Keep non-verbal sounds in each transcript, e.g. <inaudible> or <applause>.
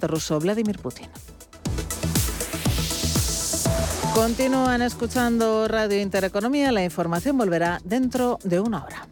ruso Vladimir Putin. Continúan escuchando Radio Intereconomía. La información volverá dentro de una hora.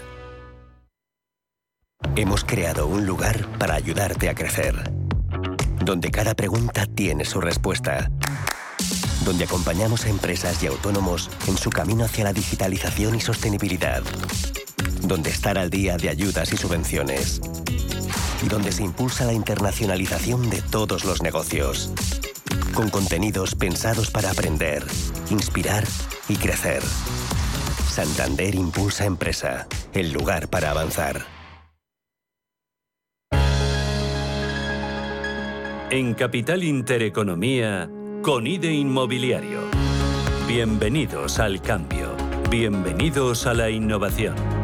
Hemos creado un lugar para ayudarte a crecer, donde cada pregunta tiene su respuesta, donde acompañamos a empresas y autónomos en su camino hacia la digitalización y sostenibilidad, donde estar al día de ayudas y subvenciones, y donde se impulsa la internacionalización de todos los negocios, con contenidos pensados para aprender, inspirar y crecer. Santander Impulsa Empresa, el lugar para avanzar. En Capital Intereconomía, con IDE Inmobiliario. Bienvenidos al cambio. Bienvenidos a la innovación.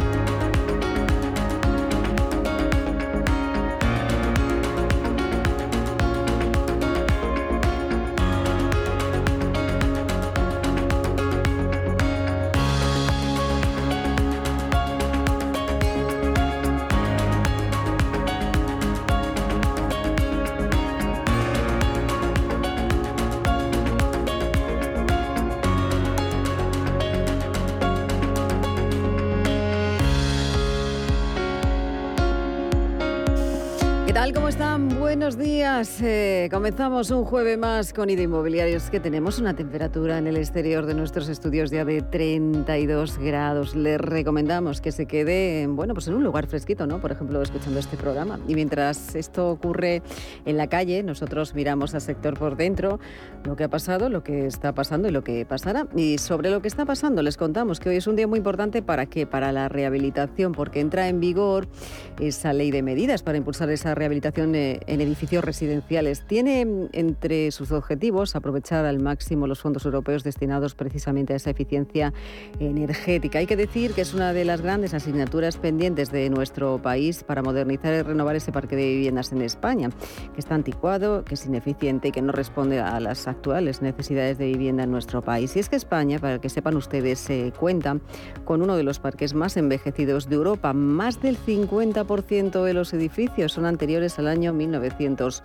Comenzamos un jueves más con IDA Inmobiliarios, que tenemos una temperatura en el exterior de nuestros estudios ya de 32 grados. Les recomendamos que se quede bueno, pues en un lugar fresquito, ¿no? Por ejemplo, escuchando este programa. Y mientras esto ocurre en la calle, nosotros miramos al sector por dentro, lo que ha pasado, lo que está pasando y lo que pasará. Y sobre lo que está pasando, les contamos que hoy es un día muy importante para qué? Para la rehabilitación, porque entra en vigor esa ley de medidas para impulsar esa rehabilitación eh, en edificios residenciales tiene entre sus objetivos aprovechar al máximo los fondos europeos destinados precisamente a esa eficiencia energética. Hay que decir que es una de las grandes asignaturas pendientes de nuestro país para modernizar y renovar ese parque de viviendas en España, que está anticuado, que es ineficiente y que no responde a las actuales necesidades de vivienda en nuestro país. Y es que España, para que sepan ustedes, se cuenta con uno de los parques más envejecidos de Europa. Más del 50% de los edificios son anteriores al año 1900.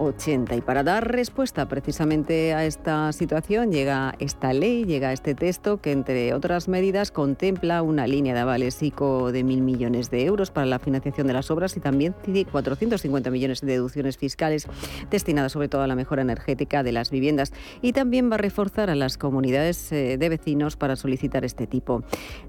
80. Y para dar respuesta precisamente a esta situación llega esta ley, llega este texto que entre otras medidas contempla una línea de avales ICO de mil millones de euros para la financiación de las obras y también 450 millones de deducciones fiscales destinadas sobre todo a la mejora energética de las viviendas y también va a reforzar a las comunidades eh, de vecinos para solicitar este tipo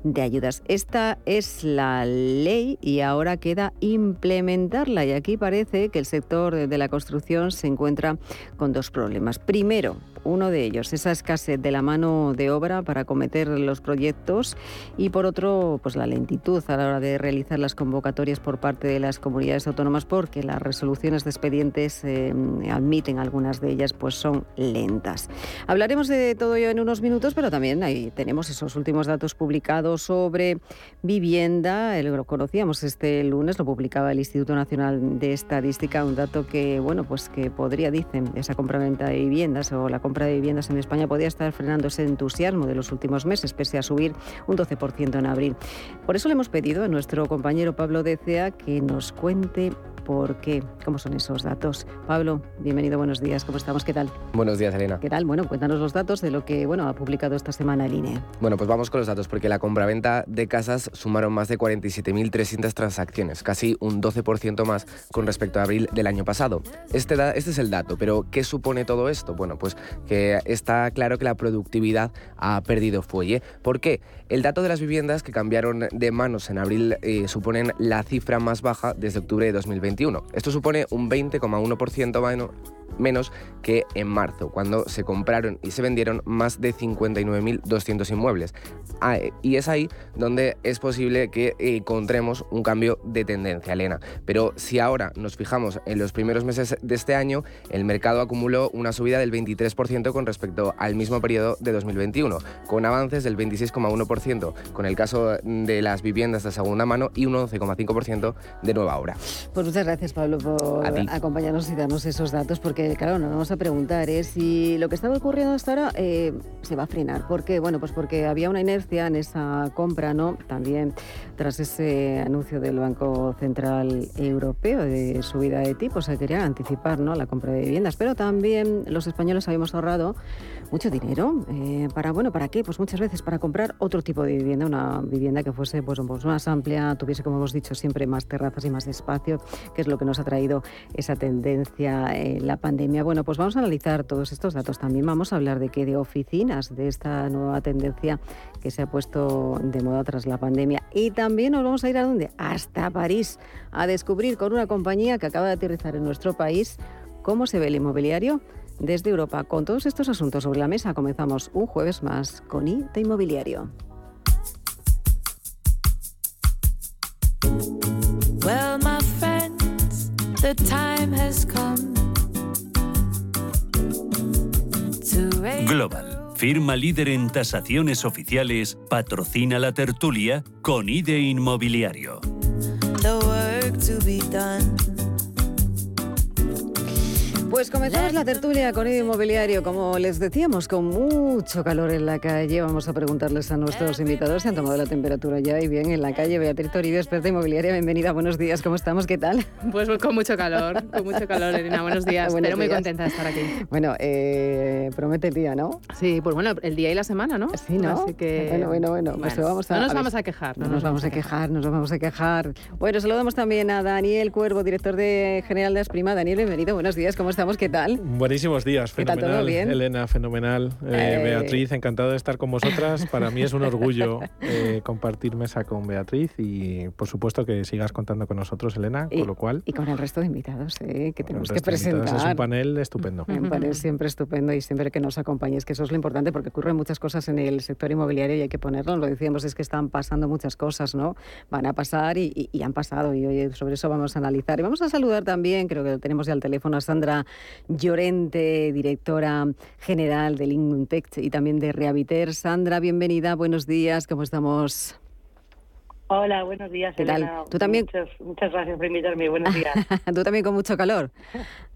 de ayudas. Esta es la ley y ahora queda implementarla y aquí parece que el sector de la construcción se encuentra con dos problemas. Primero, uno de ellos, esa escasez de la mano de obra para acometer los proyectos y por otro, pues la lentitud a la hora de realizar las convocatorias por parte de las comunidades autónomas porque las resoluciones de expedientes eh, admiten algunas de ellas pues son lentas. Hablaremos de todo ello en unos minutos, pero también ahí tenemos esos últimos datos publicados sobre vivienda. Lo conocíamos este lunes, lo publicaba el Instituto Nacional de Estadística, un dato que bueno, pues que podría dicen esa compraventa de viviendas o la compra de viviendas en España podía estar frenando ese entusiasmo de los últimos meses, pese a subir un 12% en abril. Por eso le hemos pedido a nuestro compañero Pablo Decea que nos cuente por qué, cómo son esos datos. Pablo, bienvenido, buenos días, ¿cómo estamos? ¿Qué tal? Buenos días, Elena. ¿Qué tal? Bueno, cuéntanos los datos de lo que bueno, ha publicado esta semana el INE. Bueno, pues vamos con los datos, porque la compraventa de casas sumaron más de 47.300 transacciones, casi un 12% más con respecto a abril del año pasado. Este, este es el dato, pero ¿qué supone todo esto? Bueno, pues que está claro que la productividad ha perdido fuelle. ¿Por qué? El dato de las viviendas que cambiaron de manos en abril eh, suponen la cifra más baja desde octubre de 2021. Esto supone un 20,1% menos que en marzo, cuando se compraron y se vendieron más de 59.200 inmuebles. Ah, y es ahí donde es posible que encontremos un cambio de tendencia, Elena. Pero si ahora nos fijamos en los primeros meses de este año, el mercado acumuló una subida del 23% con respecto al mismo periodo de 2021, con avances del 26,1% con el caso de las viviendas de segunda mano y un 11,5% de nueva obra. Pues muchas gracias, Pablo, por acompañarnos y darnos esos datos, porque claro, nos vamos a preguntar ¿eh? si lo que estaba ocurriendo hasta ahora eh, se va a frenar. ¿Por qué? Bueno, pues porque había una inercia en esa compra, ¿no? También tras ese anuncio del Banco Central Europeo de subida de tipos, se quería anticipar ¿no? la compra de viviendas, pero también los españoles habíamos ahorrado mucho dinero. Eh, ¿Para bueno, para qué? Pues muchas veces para comprar otro tipo de vivienda, una vivienda que fuese pues, más amplia, tuviese, como hemos dicho, siempre más terrazas y más espacio, que es lo que nos ha traído esa tendencia en la pandemia. Bueno, pues vamos a analizar todos estos datos. También vamos a hablar de qué de oficinas, de esta nueva tendencia que se ha puesto de moda tras la pandemia. Y también nos vamos a ir a dónde? Hasta París, a descubrir con una compañía que acaba de aterrizar en nuestro país cómo se ve el inmobiliario desde Europa. Con todos estos asuntos sobre la mesa comenzamos un jueves más con I de Inmobiliario. Global, firma líder en tasaciones oficiales, patrocina la tertulia con IDE Inmobiliario. Pues comenzamos la tertulia con el inmobiliario, como les decíamos, con mucho calor en la calle. Vamos a preguntarles a nuestros invitados si han tomado la temperatura ya y bien en la calle. Beatriz Toribio, experta inmobiliaria, bienvenida, buenos días, ¿cómo estamos? ¿Qué tal? Pues con mucho calor, con mucho calor, Elena, buenos días, pero muy contenta de estar aquí. Bueno, eh, promete el día, ¿no? Sí, pues bueno, el día y la semana, ¿no? Sí, ¿no? Así que... Bueno, bueno, bueno, pues vamos a... No nos vamos a quejar. No, nos, vamos a quejar, nos vamos a quejar. Bueno, saludamos también a Daniel Cuervo, director de General de Asprima. Daniel, bienvenido, buenos días, ¿cómo estamos? ¿Qué tal? Buenísimos días, fenomenal. Elena, fenomenal. Eh, eh. Beatriz, encantado de estar con vosotras. Para mí es un orgullo <laughs> eh, compartir mesa con Beatriz y por supuesto que sigas contando con nosotros, Elena, con lo cual... Y con el resto de invitados que tenemos que presentar. Es un panel estupendo. Un panel siempre estupendo y siempre que nos acompañes, que eso es lo importante porque ocurren muchas cosas en el sector inmobiliario y hay que ponerlo. Lo decíamos, es que están pasando muchas cosas, ¿no? Van a pasar y, y han pasado y hoy sobre eso vamos a analizar. Y vamos a saludar también, creo que tenemos ya al teléfono a Sandra Llorente directora general del Inmuntech y también de Rehabiter. Sandra, bienvenida, buenos días, ¿cómo estamos? Hola, buenos días. ¿Qué tal? ¿Tú también? Muchas, gracias por invitarme. Buenos días. <laughs> ¿Tú también con mucho calor? <laughs>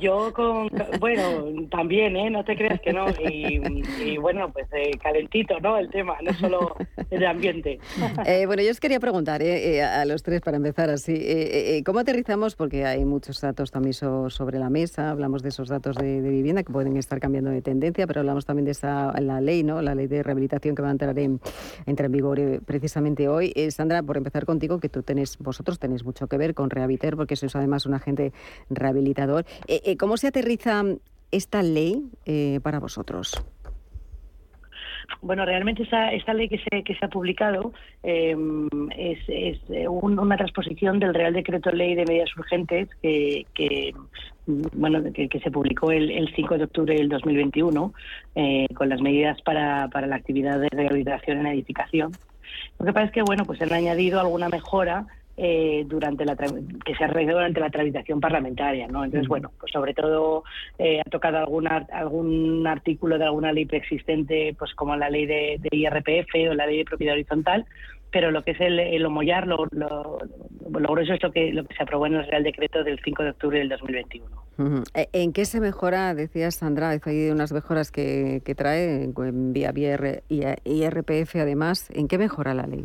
Yo con, bueno, también, ¿eh? No te creas que no. Y, bueno, pues eh, calentito, ¿no? El tema, no solo el ambiente. Eh, bueno, yo os quería preguntar eh, eh, a los tres para empezar así, ¿cómo aterrizamos? Porque hay muchos datos también sobre la mesa, hablamos de esos datos de, vivienda que pueden estar cambiando de tendencia, pero hablamos también de esa la ley, ¿no? La ley de rehabilitación que va a entrar en, entrar en vigor precisamente hoy. Sandra, por empezar contigo, que tú tenés, vosotros tenéis mucho que ver con Rehabiter, porque sois además un agente Eh, eh, ¿Cómo se aterriza esta ley eh, para vosotros? Bueno, realmente esta, esta ley que se, que se ha publicado em, es, es una transposición del Real Decreto Ley de Medidas Urgentes que, que bueno, que, se publicó el, el, 5 de octubre del 2021 con las medidas para, para la actividad de rehabilitación en edificación. Lo que pasa es que, bueno, pues han añadido alguna mejora eh, durante la que se ha realizado durante la tramitación parlamentaria, ¿no? Entonces, bueno, pues sobre todo eh, ha tocado alguna, algún artículo de alguna ley preexistente, pues como la ley de, IRPF o la ley de propiedad horizontal, pero lo que es el, el homollar, lo, lo, grueso es lo que, lo que se aprobó en el Real Decreto del 5 de octubre del 2021. Eh, ¿En qué se mejora, decías Sandra, hay unas mejoras que, que trae en vía, vía IRPF además, ¿en qué mejora la ley?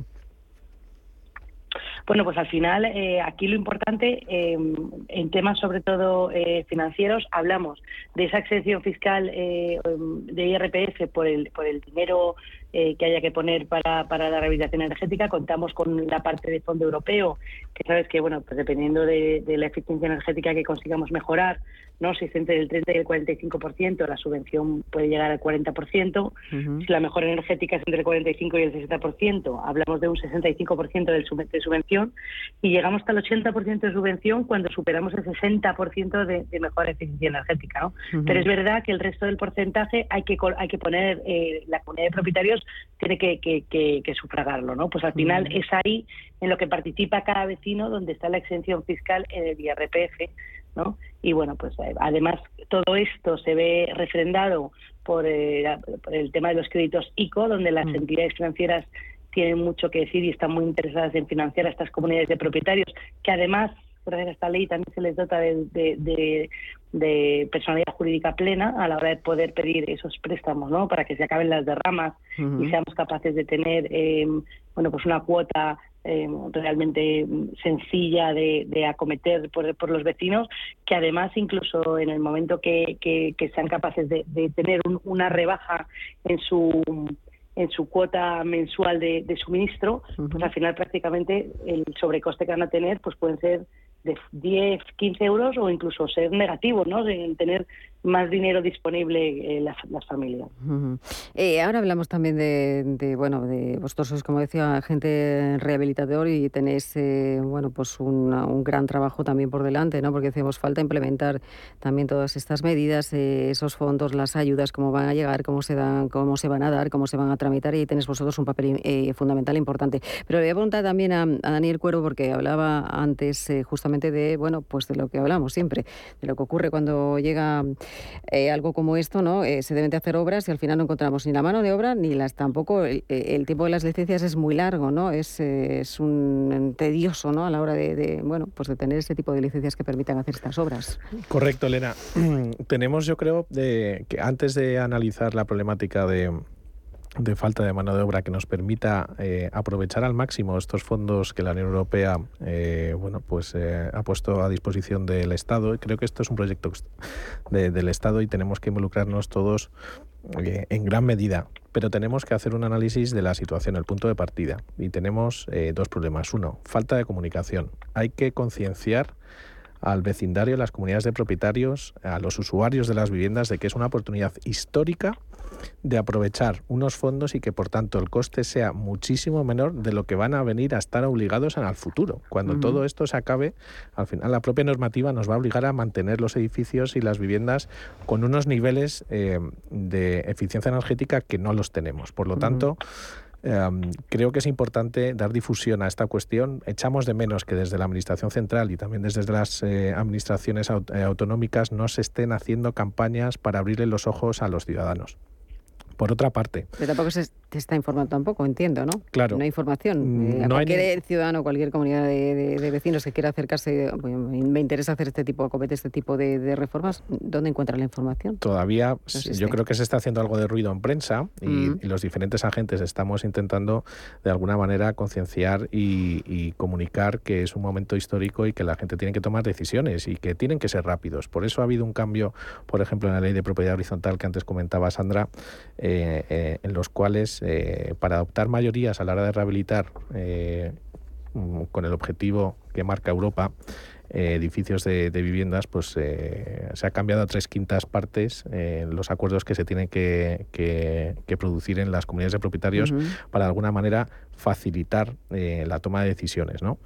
Bueno, pues al final aquí lo importante en temas sobre todo financieros hablamos de esa exención fiscal de IRPF por el por el dinero eh, que haya que poner para, para la rehabilitación energética. Contamos con la parte de fondo europeo, que sabes que, bueno, pues dependiendo de, la eficiencia energética que consigamos mejorar, ¿no? Si es entre el 30 y el 45%, la subvención puede llegar al 40%. Si la mejora energética es entre el 45 y el 60%, hablamos de un 65% de subvención. Y llegamos hasta el 80% de subvención cuando superamos el 60% de, de mejora eficiencia energética, ¿no? Pero es verdad que el resto del porcentaje hay que, hay que poner, eh, la comunidad de propietarios tiene que, que, sufragarlo, ¿no? Pues al final es ahí en lo que participa cada vecino donde está la exención fiscal en el IRPF, ¿no? Y bueno, pues eh, además todo esto se ve refrendado por, eh, el tema de los créditos ICO, donde las mm. entidades financieras tienen mucho que decir y están muy interesadas en financiar a estas comunidades de propietarios, que además gracias a esta ley también se les dota de, de, personalidad jurídica plena a la hora de poder pedir esos préstamos, ¿no? Para que se acaben las derramas y seamos capaces de tener, em, bueno, pues una cuota em, realmente sencilla de, acometer por, los vecinos, que además incluso en el momento que, sean capaces de, tener una rebaja en su en su cuota mensual de, suministro, pues al final prácticamente el sobrecoste que van a tener pues pueden ser de 10, 15 euros o incluso ser negativo, ¿no? De tener más dinero disponible en las, familias. Eh, ahora hablamos también de, bueno, de vosotros sois, como decía, agente rehabilitador y tenéis, eh, bueno, pues un gran trabajo también por delante, ¿no? Porque hacemos falta implementar también todas estas medidas, eh, esos fondos, las ayudas, cómo van a llegar, cómo se dan, cómo se van a dar, cómo se van a tramitar y tenéis vosotros un papel fundamental importante. Pero le voy a preguntar también a, a Daniel Cuero porque hablaba antes justamente de, bueno, pues de lo que hablamos siempre, de lo que ocurre cuando llega eh, algo como esto, ¿no? Eh, se deben de hacer obras y al final no encontramos ni la mano de obra ni las tampoco. El, eh, tiempo de las licencias es muy largo, ¿no? Es, es un tedioso, ¿no? A la hora de, bueno, pues de tener ese tipo de licencias que permitan hacer estas obras. Correcto, Elena. <clears throat> Tenemos, yo creo, de, que antes de analizar la problemática de de falta de mano de obra que nos permita eh, aprovechar al máximo estos fondos que la Unión Europea eh, bueno pues eh, ha puesto a disposición del Estado. Creo que esto es un proyecto del Estado y tenemos que involucrarnos todos en gran medida. Pero tenemos que hacer un análisis de la situación el punto de partida. Y tenemos dos problemas. Uno falta de comunicación. Hay que concienciar al vecindario, a las comunidades de propietarios, a los usuarios de las viviendas de que es una oportunidad histórica de aprovechar unos fondos y que por tanto el coste sea muchísimo menor de lo que van a venir a estar obligados en el futuro. Cuando todo esto se acabe, al final la propia normativa nos va a obligar a mantener los edificios y las viviendas con unos niveles eh, de eficiencia energética que no los tenemos. Por lo tanto, em, creo que es importante dar difusión a esta cuestión. Echamos de menos que desde la Administración Central y también desde las eh, administraciones eh, autonómicas no se estén haciendo campañas para abrirle los ojos a los ciudadanos. Por otra parte. Pero tampoco se te está informando tampoco, entiendo, ¿no? Claro. No hay información. Mm, eh, cualquier ciudadano, cualquier comunidad de, vecinos que quiera acercarse, me interesa hacer este tipo, acometer este tipo de, reformas, ¿dónde encuentra la información? Todavía, yo creo que se está haciendo algo de ruido en prensa y, mm. los diferentes agentes estamos intentando de alguna manera concienciar y, y, comunicar que es un momento histórico y que la gente tiene que tomar decisiones y que tienen que ser rápidos. Por eso ha habido un cambio, por ejemplo, en la ley de propiedad horizontal que antes comentaba Sandra, eh, eh, en los cuales eh, para adoptar mayorías a la hora de rehabilitar mm, con el objetivo que marca Europa, edificios de, viviendas, pues se ha cambiado a tres quintas partes los acuerdos que se tienen que, producir en las comunidades de propietarios para de alguna manera facilitar la toma de decisiones, ¿no?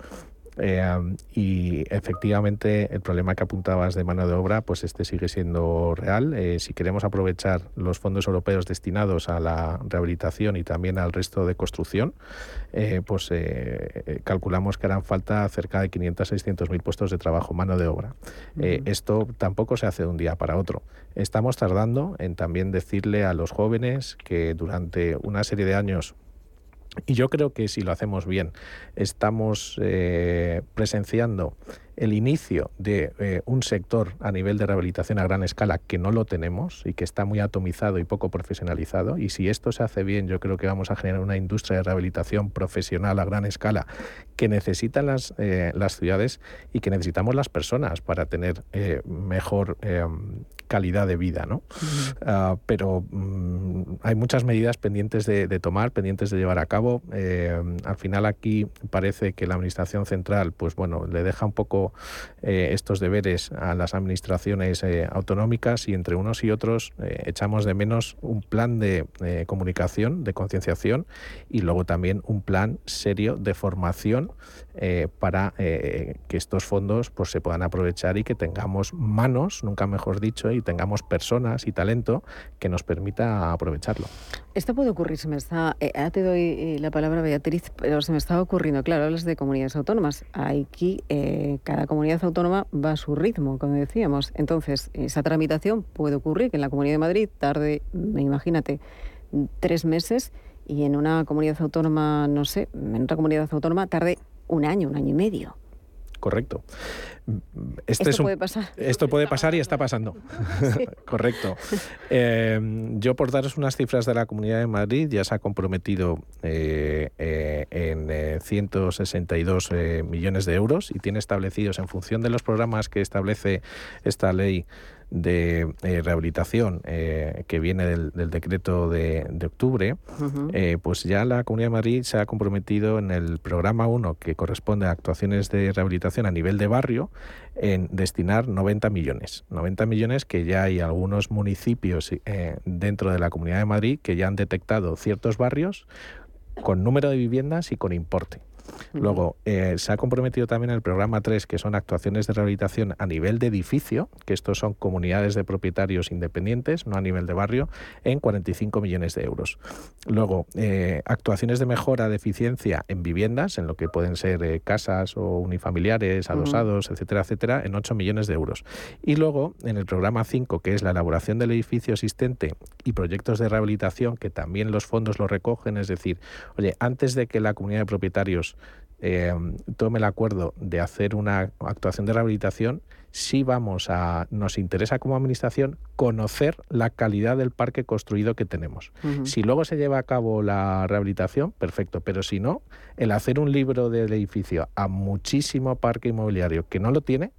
Eh, y efectivamente el problema que apuntabas de mano de obra, pues este sigue siendo real. Eh, si queremos aprovechar los fondos europeos destinados a la rehabilitación y también al resto de construcción, eh, pues calculamos que harán falta cerca de 500 600 mil puestos de trabajo, mano de obra. esto tampoco se hace de un día para otro. Estamos tardando en también decirle a los jóvenes que durante una serie de años y yo creo que si lo hacemos bien, estamos eh, presenciando el inicio de eh, un sector a nivel de rehabilitación a gran escala que no lo tenemos y que está muy atomizado y poco profesionalizado. Y si esto se hace bien, yo creo que vamos a generar una industria de rehabilitación profesional a gran escala que necesitan las, eh, las ciudades y que necesitamos las personas para tener eh, mejor calidad de vida. ¿no? Ah, pero mm, hay muchas medidas pendientes de, tomar, pendientes de llevar a cabo. al final aquí parece que la Administración Central, pues bueno, le deja un poco eh, estos deberes a las administraciones eh, autonómicas y entre unos y otros eh, echamos de menos un plan de comunicación, de concienciación y luego también un plan serio de formación para que estos fondos pues, se puedan aprovechar y que tengamos manos, nunca mejor dicho, y tengamos personas y talento que nos permita aprovecharlo. Esto puede ocurrir, se me está, te doy la palabra Beatriz, pero se me está ocurriendo, claro, hablas de comunidades autónomas. Aquí cada comunidad autónoma va a su ritmo, como decíamos. Entonces, esa tramitación puede ocurrir que en la Comunidad de Madrid tarde, imagínate, tres meses y en una comunidad autónoma, no sé, en otra comunidad autónoma tarde un año, un año y medio correcto. Este esto puede pasar. Esto puede pasar y está pasando. <laughs> correcto. Em, yo por daros unas cifras de la Comunidad de Madrid, ya se ha comprometido eh, eh, en 162 eh, millones de euros y tiene establecidos en función de los programas que establece esta ley de eh, rehabilitación eh, que viene del, decreto de, octubre, eh, pues ya la Comunidad de Madrid se ha comprometido en el programa 1, que corresponde a actuaciones de rehabilitación a nivel de barrio, en destinar 90 millones. 90 millones que ya hay algunos municipios dentro de la Comunidad de Madrid que ya han detectado ciertos barrios con número de viviendas y con importe. Luego, eh, se ha comprometido también el programa 3, que son actuaciones de rehabilitación a nivel de edificio, que estos son comunidades de propietarios independientes, no a nivel de barrio, en 45 millones de euros. Luego, eh, actuaciones de mejora de eficiencia en viviendas, en lo que pueden ser eh, casas o unifamiliares, adosados, etcétera, etcétera, en 8 millones de euros. Y luego, en el programa 5, que es la elaboración del edificio existente y proyectos de rehabilitación, que también los fondos lo recogen, es decir, oye, antes de que la comunidad de propietarios eh, tome el acuerdo de hacer una actuación de rehabilitación, si vamos a, nos interesa como administración conocer la calidad del parque construido que tenemos. Si luego se lleva a cabo la rehabilitación, perfecto, pero si no, el hacer un libro del edificio a muchísimo parque inmobiliario que no lo tiene,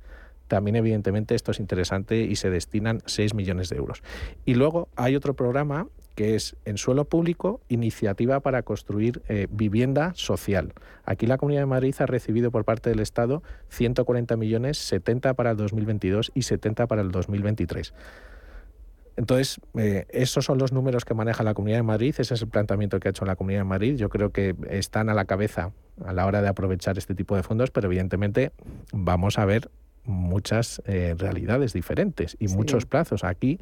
también evidentemente esto es interesante y se destinan 6 millones de euros. Y luego hay otro programa que es en suelo público, iniciativa para construir eh, vivienda social. Aquí la Comunidad de Madrid ha recibido por parte del Estado 140 millones, 70 para el 2022 y 70 para el 2023. Entonces, eh, esos son los números que maneja la Comunidad de Madrid, ese es el planteamiento que ha hecho la Comunidad de Madrid. Yo creo que están a la cabeza a la hora de aprovechar este tipo de fondos, pero evidentemente vamos a ver muchas eh, realidades diferentes y muchos plazos. Aquí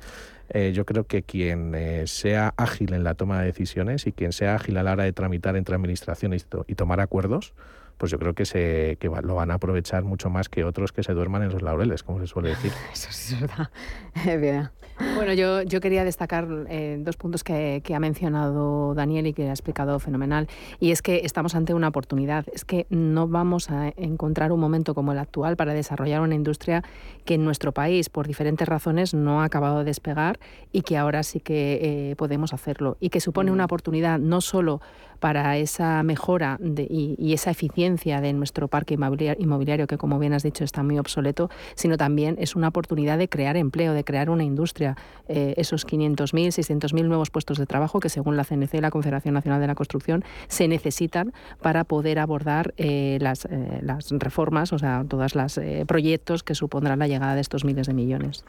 eh, yo creo que quien eh, sea ágil en la toma de decisiones y quien sea ágil a la hora de tramitar entre administraciones y, tomar acuerdos, pues yo creo que, se, que lo van a aprovechar mucho más que otros que se duerman en los laureles, como se suele decir. <laughs> Eso sí <laughs> es verdad. Bueno, yo, yo quería destacar eh, dos puntos que, ha mencionado Daniel y que ha explicado fenomenal. Y es que estamos ante una oportunidad. Es que no vamos a encontrar un momento como el actual para desarrollar una industria que en nuestro país, por diferentes razones, no ha acabado de despegar y que ahora sí que eh, podemos hacerlo. Y que supone una oportunidad no solo para esa mejora y, esa eficiencia de nuestro parque inmobiliario, que como bien has dicho está muy obsoleto, sino también es una oportunidad de crear empleo, de crear una industria. Eh, esos 500.000, 600.000 nuevos puestos de trabajo que según la CNC, la Confederación Nacional de la Construcción, se necesitan para poder abordar eh, las, eh, las, reformas, o sea, todos los proyectos que supondrán la llegada de estos miles de millones.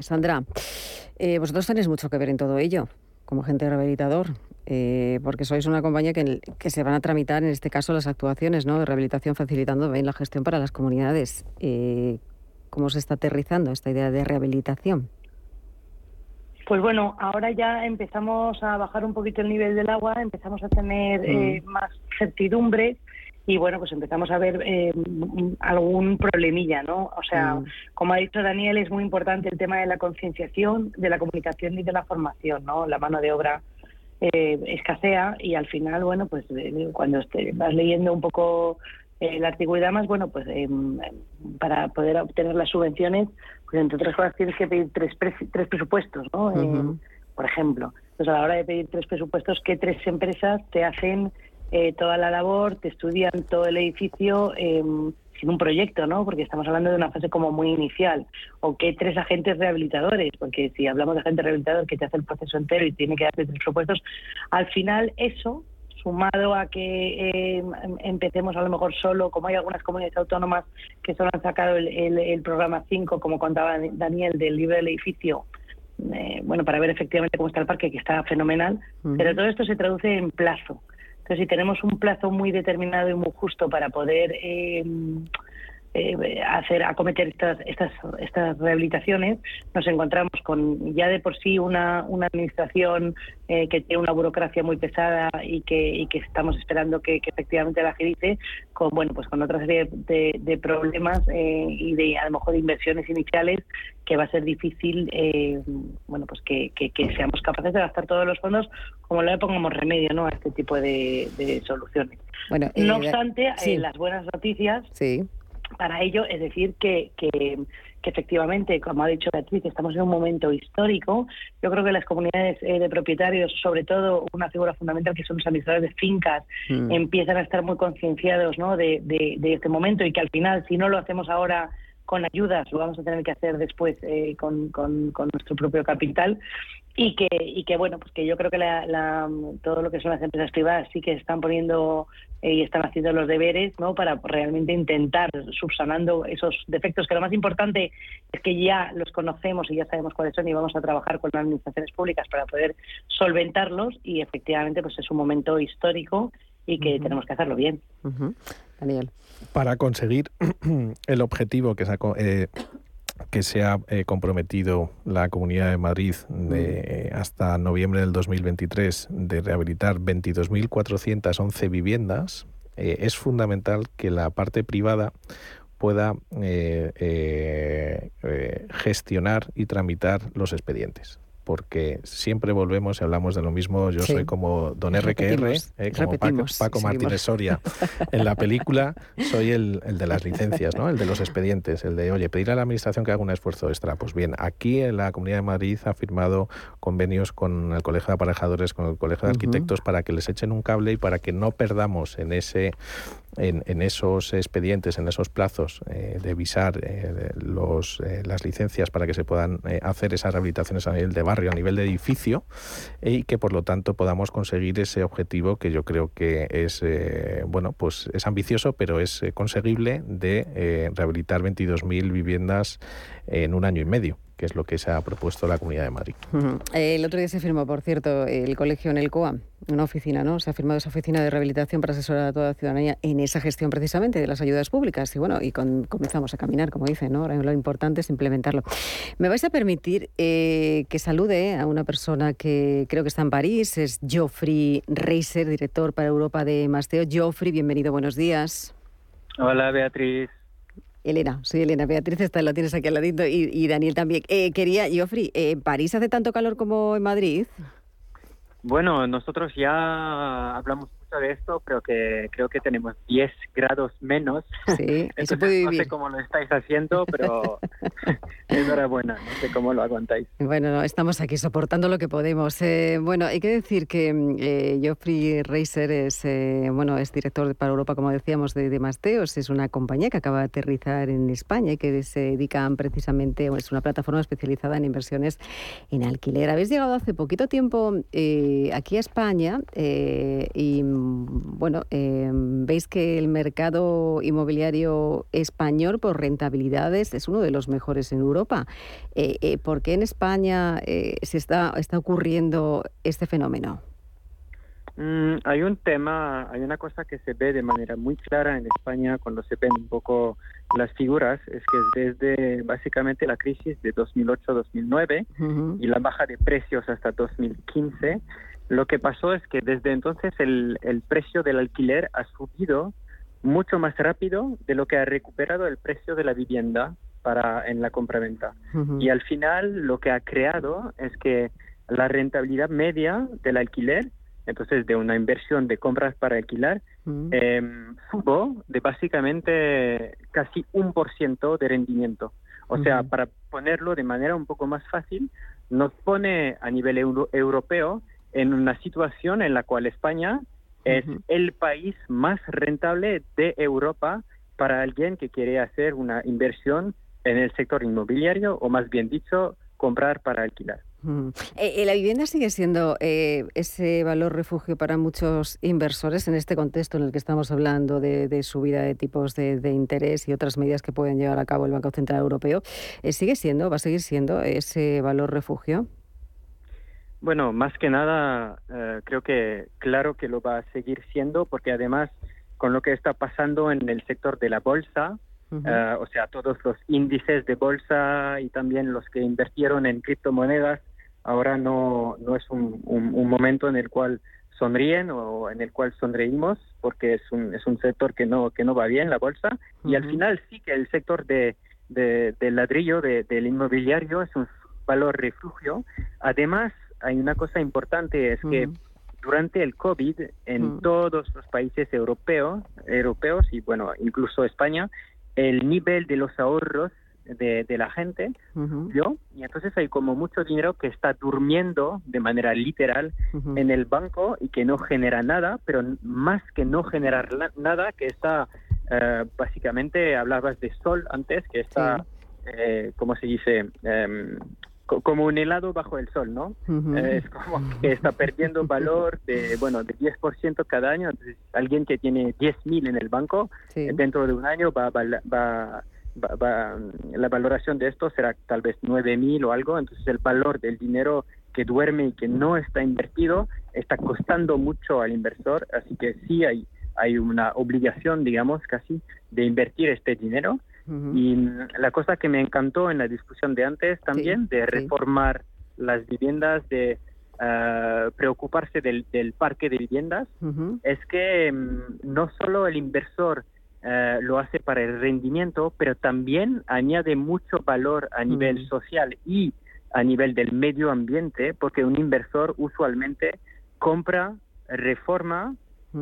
Sandra, vosotros tenéis mucho que ver en todo ello como agente rehabilitador, eh, porque sois una compañía que, que, se van a tramitar, en este caso, las actuaciones ¿no? de rehabilitación, facilitando bien la gestión para las comunidades. Eh, ¿Cómo se está aterrizando esta idea de rehabilitación? Pues bueno, ahora ya empezamos a bajar un poquito el nivel del agua, empezamos a tener eh, mm. más certidumbre y bueno, pues empezamos a ver eh, algún problemilla, ¿no? O sea, mm. como ha dicho Daniel, es muy importante el tema de la concienciación, de la comunicación y de la formación, ¿no? La mano de obra eh, escasea y al final, bueno, pues eh, cuando vas leyendo un poco el artículo y además, bueno, pues em, para poder obtener las subvenciones, pues entre otras cosas tienes que pedir tres, tres presupuestos, ¿no? Por ejemplo. Entonces, a la hora de pedir tres presupuestos, ¿qué tres empresas te hacen eh, toda la labor, te estudian todo el edificio em, sin un proyecto, ¿no? Porque estamos hablando de una fase como muy inicial. O qué tres agentes rehabilitadores, porque si hablamos de agente rehabilitador que te hace el proceso entero y tiene que darte tres presupuestos, al final eso sumado a que eh, empecemos a lo mejor solo, como hay algunas comunidades autónomas que solo han sacado el, programa 5, como contaba Daniel, del libro del edificio, eh, bueno, para ver efectivamente cómo está el parque, que está fenomenal, pero todo esto se traduce en plazo. Entonces, si tenemos un plazo muy determinado y muy justo para poder eh, eh, hacer acometer estas, estas estas rehabilitaciones nos encontramos con ya de por sí una, una administración eh, que tiene una burocracia muy pesada y que, y que estamos esperando que, efectivamente la agilice con bueno pues con otra serie de, problemas eh, y de a lo mejor de inversiones iniciales que va a ser difícil bueno pues que, que, seamos capaces de gastar todos los fondos como le pongamos remedio no a este tipo de, soluciones. Bueno, no obstante las buenas noticias sí para ello, es decir, que, que, efectivamente, como ha dicho Beatriz, estamos en un momento histórico. Yo creo que las comunidades eh, de propietarios, sobre todo una figura fundamental que son los administradores de fincas, mm. empiezan a estar muy concienciados ¿no? de, este momento y que al final, si no lo hacemos ahora con ayudas, lo vamos a tener que hacer después eh, con, con, nuestro propio capital. Y que y que bueno pues que yo creo que la, todo lo que son las empresas privadas sí que están poniendo eh, y están haciendo los deberes no para realmente intentar subsanando esos defectos que lo más importante es que ya los conocemos y ya sabemos cuáles son y vamos a trabajar con las administraciones públicas para poder solventarlos y efectivamente pues es un momento histórico y que tenemos que hacerlo bien Daniel para conseguir <clears throat> el objetivo que sacó eh, que se ha eh, comprometido la Comunidad de Madrid de, mm. hasta noviembre del 2023 de rehabilitar 22.411 viviendas, eh, es fundamental que la parte privada pueda eh, gestionar y tramitar los expedientes porque siempre volvemos y hablamos de lo mismo. Yo soy como Don RQR, eh, como Paco, Martínez Soria. En la película soy el, de las licencias, ¿no? el de los expedientes, el de, oye, pedir a la Administración que haga un esfuerzo extra. Pues bien, aquí en la Comunidad de Madrid ha firmado convenios con el Colegio de Aparejadores, con el Colegio de Arquitectos, para que les echen un cable y para que no perdamos en ese en, esos expedientes, en esos plazos eh, de visar eh, los, eh, las licencias para que se puedan hacer esas rehabilitaciones a nivel de barrio, a nivel de edificio, y que por lo tanto podamos conseguir ese objetivo que yo creo que es, bueno, pues es ambicioso, pero es conseguible de rehabilitar 22.000 viviendas en un año y medio que es lo que se ha propuesto la Comunidad de Madrid. El otro día se firmó, por cierto, el colegio en el COA, una oficina, ¿no? Se ha firmado esa oficina de rehabilitación para asesorar a toda la ciudadanía en esa gestión precisamente de las ayudas públicas. Y bueno, y comenzamos a caminar, como dicen, ¿no? Ahora lo importante es implementarlo. Me vais a permitir eh, que salude a una persona que creo que está en París, es Geoffrey Reiser, director para Europa de Masteo. Geoffrey, bienvenido, buenos días. Hola, Beatriz. Elena, soy Elena. Beatriz está, la tienes aquí al ladito y, Daniel también. Eh, quería, Geoffrey, ¿en París hace tanto calor como en Madrid? Bueno, nosotros ya hablamos de esto, creo que creo que tenemos 10 grados menos. Sí, eso puede vivir. No sé cómo lo estáis haciendo, pero <laughs> enhorabuena, no sé cómo lo aguantáis. Bueno, estamos aquí soportando lo que podemos. Eh, bueno, hay que decir que mm, eh, Geoffrey Reiser es, eh, bueno, es director para Europa, como decíamos, de, de, Masteos. Es una compañía que acaba de aterrizar en España y que se dedican precisamente, es una plataforma especializada en inversiones en alquiler. Habéis llegado hace poquito tiempo eh, aquí a España y bueno, em, veis que el mercado inmobiliario español por rentabilidades es uno de los mejores en Europa. Eh, eh, ¿Por qué en España eh, se está, está ocurriendo este fenómeno? Mm, hay un tema, hay una cosa que se ve de manera muy clara en España cuando se ven un poco las figuras, es que desde básicamente la crisis de 2008-2009 y la baja de precios hasta 2015, lo que pasó es que desde entonces el, el precio del alquiler ha subido mucho más rápido de lo que ha recuperado el precio de la vivienda para en la compraventa. Y al final lo que ha creado es que la rentabilidad media del alquiler entonces de una inversión de compras para alquilar, mm. em, subo de básicamente casi un por ciento de rendimiento. O sea, para ponerlo de manera un poco más fácil, nos pone a nivel europeo en una situación en la cual España es el país más rentable de Europa para alguien que quiere hacer una inversión en el sector inmobiliario o más bien dicho, comprar para alquilar. Eh, eh, ¿La vivienda sigue siendo eh, ese valor refugio para muchos inversores en este contexto en el que estamos hablando de, subida de tipos de, interés y otras medidas que pueden llevar a cabo el Banco Central Europeo? ¿Sigue siendo, va a seguir siendo ese valor refugio? Bueno, más que nada, creo que claro que lo va a seguir siendo, porque además con lo que está pasando en el sector de la bolsa, o sea, todos los índices de bolsa y también los que invirtieron en criptomonedas ahora no, no es un, un, momento en el cual sonríen o en el cual sonreímos porque es un, es un sector que no, que no va bien, la bolsa, y al final sí que el sector de, de, del ladrillo, de, del inmobiliario, es un valor refugio. Además, hay una cosa importante, es que durante el COVID, en todos los países europeos, europeos y bueno, incluso España, el nivel de los ahorros de, la gente, yo, y entonces hay como mucho dinero que está durmiendo de manera literal en el banco y que no genera nada, pero más que no generar nada, que está, eh, básicamente, hablabas de sol antes, que está, eh, ¿cómo se dice? Em, como un helado bajo el sol, ¿no? es como que está perdiendo <laughs> valor de, bueno, de 10% cada año. Entonces, alguien que tiene 10.000 en el banco, dentro de un año va, va, va la valoración de esto será tal vez 9.000 o algo, entonces el valor del dinero que duerme y que no está invertido está costando mucho al inversor, así que sí hay, hay una obligación, digamos, casi de invertir este dinero. Y la cosa que me encantó en la discusión de antes también, de reformar las viviendas, de ah, preocuparse del, del, parque de viviendas, es que mm, no solo el inversor eh, lo hace para el rendimiento, pero también añade mucho valor a nivel mm. social y a nivel del medio ambiente, porque un inversor usualmente compra, reforma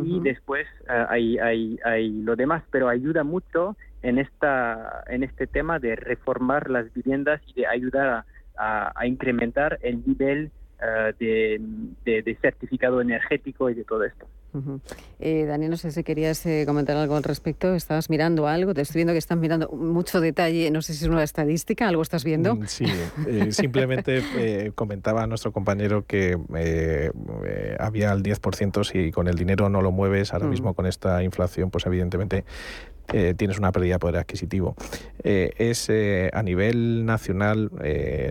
y después uh, hay, hay, hay lo demás, pero ayuda mucho en, esta, en este tema de reformar las viviendas y de ayudar a, a, incrementar el nivel uh, de, de certificado energético y de todo esto eh, Daniel, no sé si querías eh, comentar algo al respecto. ¿Estabas mirando algo? Te estoy viendo que estás mirando mucho detalle. No sé si es una estadística, ¿algo estás viendo? Mm, sí, eh, simplemente eh, comentaba a nuestro compañero que había el 10% si con el dinero no lo mueves, ahora mm. mismo con esta inflación, pues evidentemente eh, tienes una pérdida de poder adquisitivo. Eh, es eh, a nivel nacional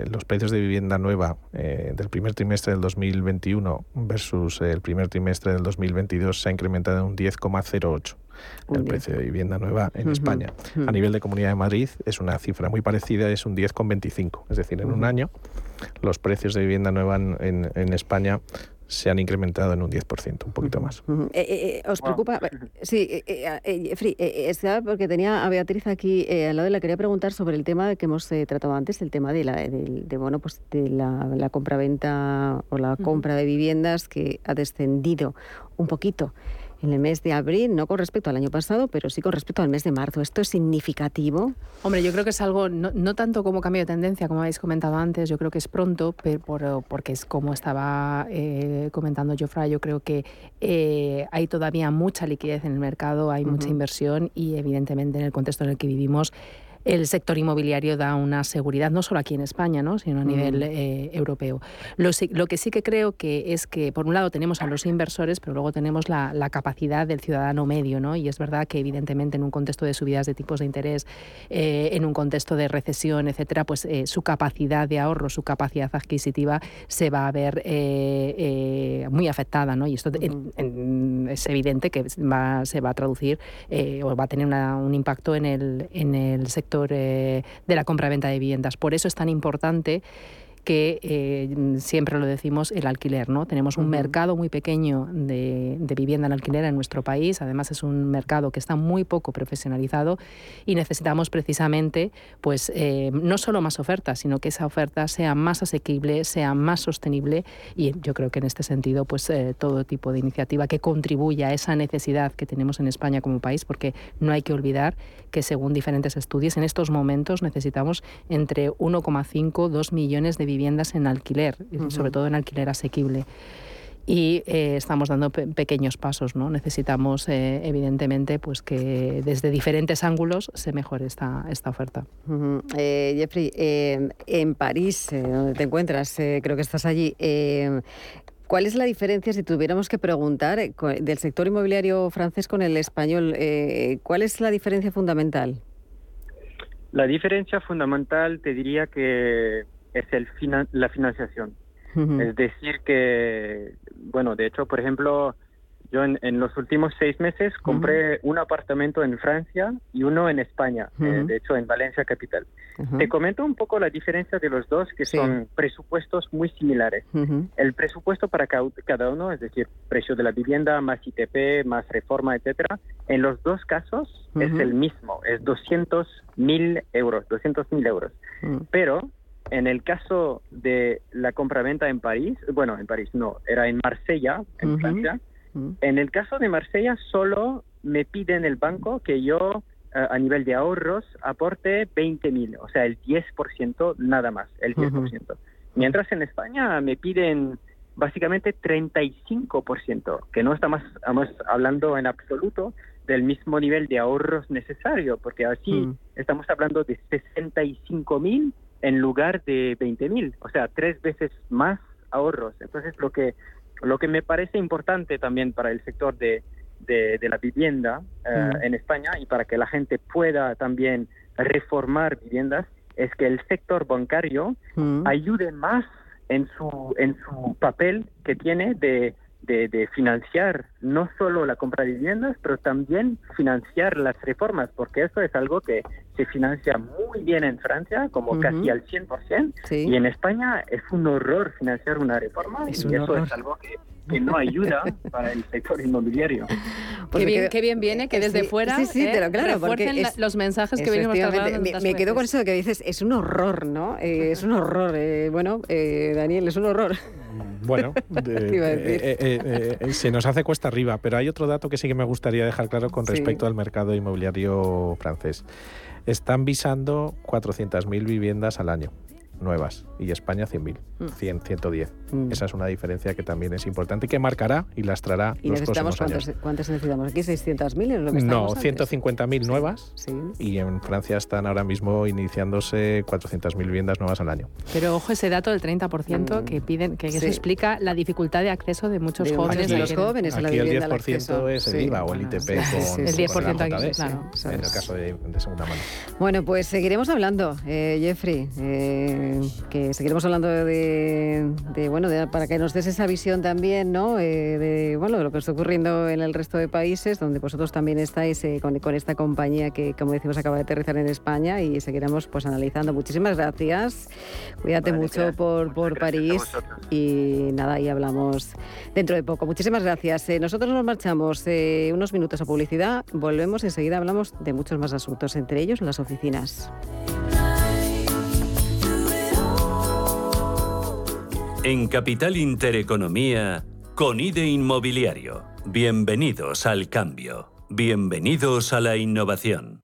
los precios de vivienda nueva del primer trimestre del 2021 versus el primer trimestre del 2022 se ha incrementado en un 10,08 el precio de vivienda nueva en España. A nivel de Comunidad de Madrid es una cifra muy parecida, es un 10,25. Es decir, en un año los precios de vivienda nueva en, en España se han incrementado en un 10%, un poquito más. Eh, eh, ¿Os preocupa? Sí, Fri, estaba porque tenía a Beatriz aquí al lado y la quería preguntar sobre el tema que hemos tratado antes, el tema de la, de, bueno, pues de la, la compra-venta o la compra de viviendas que ha descendido un poquito en el mes de abril, no con respecto al año pasado, pero sí con respecto al mes de marzo. ¿Esto es significativo? Hombre, yo creo que es algo, no, tanto como cambio de tendencia, como habéis comentado antes, yo creo que es pronto, pero porque es como estaba eh, comentando Jofra, yo creo que eh, hay todavía mucha liquidez en el mercado, hay mucha inversión y evidentemente en el contexto en el que vivimos el sector inmobiliario da una seguridad, no solo aquí en España, ¿no? sino a nivel eh, europeo. Lo, que sí que creo que es que, por un lado, tenemos a los inversores, pero luego tenemos la, capacidad del ciudadano medio, ¿no? Y es verdad que, evidentemente, en un contexto de subidas de tipos de interés, eh, en un contexto de recesión, etcétera, pues eh, su capacidad de ahorro, su capacidad adquisitiva se va a ver muy afectada, ¿no? Y esto es evidente que se va a traducir o va a tener un impacto en el, en el sector eh, de la compra-venta de viviendas. Por eso es tan importante que eh, siempre lo decimos, el alquiler. ¿no? Tenemos un mercado muy pequeño de, vivienda en alquiler en nuestro país, además es un mercado que está muy poco profesionalizado y necesitamos precisamente pues, eh, no solo más ofertas, sino que esa oferta sea más asequible, sea más sostenible y yo creo que en este sentido pues, eh, todo tipo de iniciativa que contribuya a esa necesidad que tenemos en España como país, porque no hay que olvidar que según diferentes estudios en estos momentos necesitamos entre 1,5 2 millones de viviendas en alquiler, sobre todo en alquiler asequible y eh, estamos dando pequeños pasos. ¿no? Necesitamos, eh, evidentemente, pues que desde diferentes ángulos se mejore esta, esta oferta. Eh, Jeffrey, en París, donde te encuentras, creo que estás allí, ¿Cuál es la diferencia, si tuviéramos que preguntar, del sector inmobiliario francés con el español? ¿Cuál es la diferencia fundamental? La diferencia fundamental te diría que es el la financiación. Es decir, que, bueno, de hecho, por ejemplo, yo en, los últimos seis meses compré un apartamento en Francia y uno en España, eh, de hecho en Valencia Capital. Te comento un poco la diferencia de los dos, que son presupuestos muy similares. El presupuesto para cada uno, es decir, precio de la vivienda, más ITP, más reforma, etcétera, en los dos casos es el mismo, es 200 mil euros, 200 mil euros. Pero en el caso de la compraventa en París, bueno, en París no, era en Marsella, en Francia. En el caso de Marsella solo me piden el banco que yo eh, a nivel de ahorros aporte 20 mil, o sea, el 10% nada más, el 10%. Mientras en España me piden básicamente 35%, que no estamos, estamos hablando en absoluto del mismo nivel de ahorros necesario, porque así estamos hablando de 65 mil en lugar de 20 mil, o sea, tres veces más ahorros. Entonces, lo que, lo que me parece importante también para el sector de, de, la vivienda eh, mm. en España y para que la gente pueda también reformar viviendas es que el sector bancario mm. ayude más en su, en su papel que tiene de de, financiar no solo la compra de viviendas, pero también financiar las reformas, porque eso es algo que se financia muy bien en Francia, como casi al 100%, y en España es un horror financiar una reforma, y eso es algo que, no ayuda para el sector inmobiliario. Qué bien, qué bien viene que desde fuera sí, sí, pero claro, porque los mensajes que venimos trasladando. Me, me quedo con eso que dices, es un horror, ¿no? Eh, es un horror. Eh, bueno, eh, Daniel, es un horror. Bueno, <laughs> eh, eh, se nos hace cuesta arriba, pero hay otro dato que sí que me gustaría dejar claro con respecto al mercado inmobiliario francés. Están visando 400.000 viviendas al año nuevas y España 100.000, 100, 110. Esa es una diferencia que también es importante y que marcará y lastrará ¿Y los próximos cuántos, años. ¿Cuántas necesitamos aquí? ¿600.000 es lo que No, 150.000 nuevas y en Francia están ahora mismo iniciándose 400.000 viviendas nuevas al año. Pero ojo ese dato del 30% mm. que piden, que eso explica la dificultad de acceso de muchos jóvenes. De los jóvenes a la aquí el 10% es el IVA o el ITP con, el 10% aquí, claro. En el caso de, segunda mano. Bueno, pues seguiremos hablando, eh, Jeffrey. Eh, que seguiremos hablando de, bueno, para que nos des esa visión también, ¿no? Eh, de, bueno, de lo que está ocurriendo en el resto de países, donde vosotros también estáis eh, con, esta compañía que, como decimos, acaba de aterrizar en España y seguiremos pues analizando. Muchísimas gracias. Cuídate mucho por, por París y nada, y hablamos dentro de poco. Muchísimas gracias. Eh, nosotros nos marchamos unos minutos a publicidad, volvemos enseguida hablamos de muchos más asuntos, entre ellos las oficinas. En Capital Intereconomía, con IDE Inmobiliario. Bienvenidos al cambio. Bienvenidos a la innovación.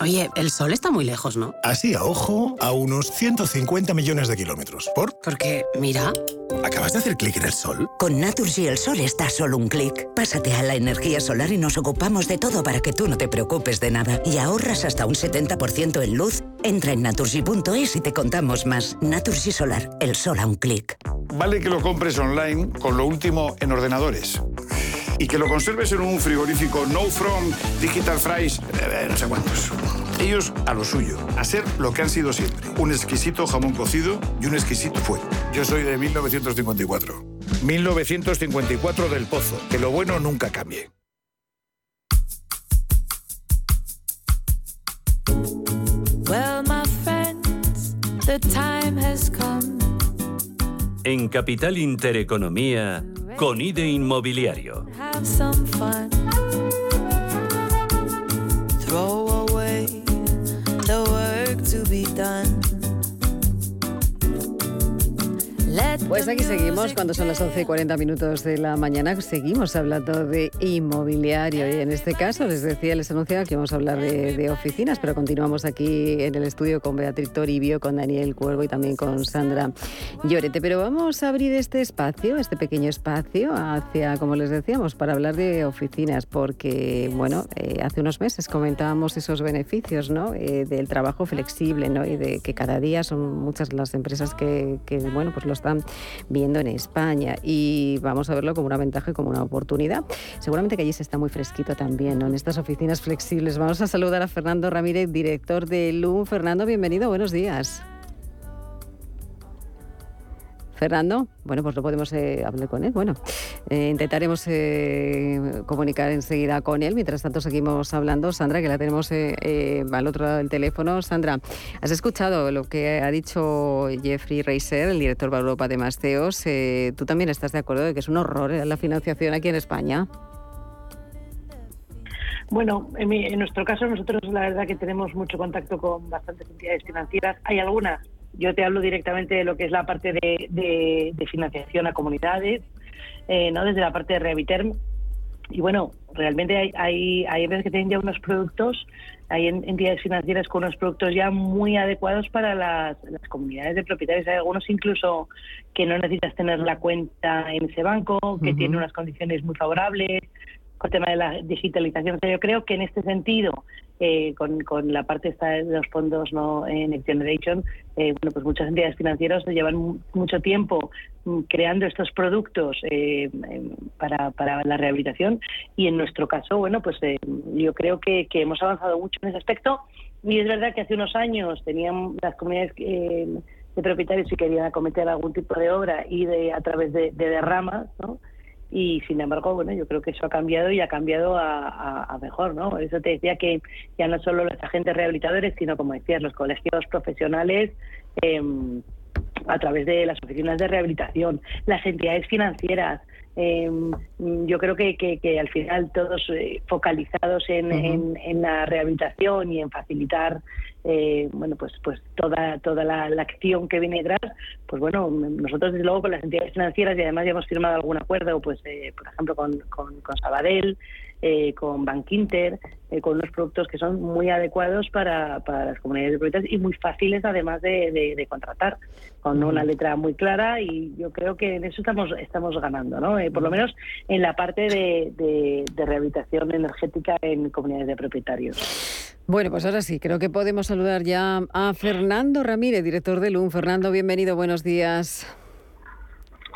Oye, el sol está muy lejos, ¿no? Así a ojo, a unos 150 millones de kilómetros. ¿Por? Porque, mira... ¿Acabas de hacer clic en el sol? Con Naturgy el sol está solo un clic. Pásate a la energía solar y nos ocupamos de todo para que tú no te preocupes de nada. Y ahorras hasta un 70% en luz. Entra en naturgy.es y te contamos más. Naturgy Solar, el sol a un clic. Vale que lo compres online con lo último en ordenadores y que lo conserves en un frigorífico No From, Digital Fries, eh, no sé cuántos. Ellos a lo suyo, a ser lo que han sido siempre, un exquisito jamón cocido y un exquisito fuego. Yo soy de 1954. 1954 del Pozo, que lo bueno nunca cambie. En Capital Intereconomía, con IDE Inmobiliario. Pues aquí seguimos, cuando son las 11 y 40 minutos de la mañana, seguimos hablando de inmobiliario y en este caso les decía, les anunciaba que íbamos a hablar de, oficinas, pero continuamos aquí en el estudio con Beatriz Toribio, con Daniel Cuervo y también con Sandra Llorete. Pero vamos a abrir este espacio, este pequeño espacio hacia, como les decíamos, para hablar de oficinas, porque, bueno, eh, hace unos meses comentábamos esos beneficios, ¿no? Eh, del trabajo flexible, ¿no? Y de que cada día son muchas las empresas que, que bueno, pues los viendo en España y vamos a verlo como una ventaja y como una oportunidad. Seguramente que allí se está muy fresquito también. En estas oficinas flexibles. Vamos a saludar a Fernando Ramírez, director de LUM. Fernando, bienvenido, buenos días. Fernando, bueno, pues no podemos eh, hablar con él. Bueno, eh, intentaremos eh, comunicar enseguida con él. Mientras tanto, seguimos hablando. Sandra, que la tenemos al otro lado del teléfono. Sandra, ¿has escuchado lo que ha dicho Jeffrey Reiser, el director de Europa de Masteos? ¿Tú también estás de acuerdo de que es un horror la financiación aquí en España? Bueno, en, en, nuestro caso nosotros la verdad que tenemos mucho contacto con bastantes entidades financieras. Hay algunas yo te hablo directamente de lo que es la parte de, financiación a comunidades, eh, no desde la parte de Rehabiterm. Y bueno, realmente hay, hay, hay veces que tienen ya unos productos, hay entidades financieras con unos productos ya muy adecuados para las, comunidades de propietarios. Hay algunos incluso que no necesitas tener la cuenta en ese banco, que tienen unas condiciones muy favorables, con el tema de la digitalización. yo creo que en este sentido eh, con, con, la parte de los fondos no en Next Generation, eh, bueno, pues muchas entidades financieras llevan mucho tiempo mm, creando estos productos eh, para, para la rehabilitación. Y en nuestro caso, bueno, pues yo creo que, hemos avanzado mucho en ese aspecto. Y es verdad que hace unos años tenían las comunidades de propietarios si querían acometer algún tipo de obra y de a través de, de derramas, ¿no? Y sin embargo, bueno, yo creo que eso ha cambiado y ha cambiado a, mejor, ¿no? Eso te decía que ya no solo los agentes rehabilitadores, sino como decías, los colegios profesionales, em, a través de las oficinas de rehabilitación, las entidades financieras, Em, yo creo que, que, al final todos eh, focalizados en, en, la rehabilitación y en facilitar eh, bueno pues pues toda toda la, acción que viene detrás pues bueno nosotros desde luego con las entidades financieras y además ya hemos firmado algún acuerdo pues eh, por ejemplo con, con, con Sabadell eh, con Bankinter, eh, con unos productos que son muy adecuados para, para las comunidades de propietarios y muy fáciles además de, contratar, con una letra muy clara y yo creo que en eso estamos estamos ganando, ¿no? Eh, por lo menos en la parte de, de rehabilitación energética en comunidades de propietarios. Bueno, pues ahora sí, creo que podemos saludar ya a Fernando Ramírez, director de LUM. Fernando, bienvenido, buenos días.